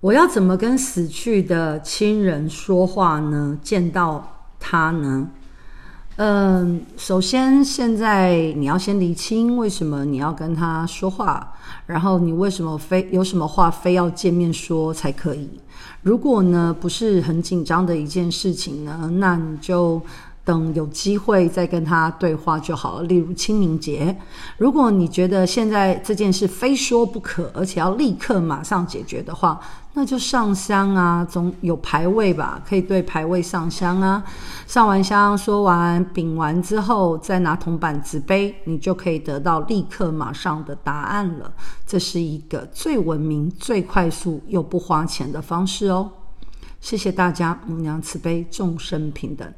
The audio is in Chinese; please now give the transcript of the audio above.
我要怎么跟死去的亲人说话呢？见到他呢？嗯，首先，现在你要先厘清为什么你要跟他说话，然后你为什么非有什么话非要见面说才可以？如果呢，不是很紧张的一件事情呢，那你就。等有机会再跟他对话就好了。例如清明节，如果你觉得现在这件事非说不可，而且要立刻马上解决的话，那就上香啊，总有牌位吧，可以对牌位上香啊。上完香，说完禀完之后，再拿铜板纸杯，你就可以得到立刻马上的答案了。这是一个最文明、最快速又不花钱的方式哦。谢谢大家，母娘慈悲，众生平等。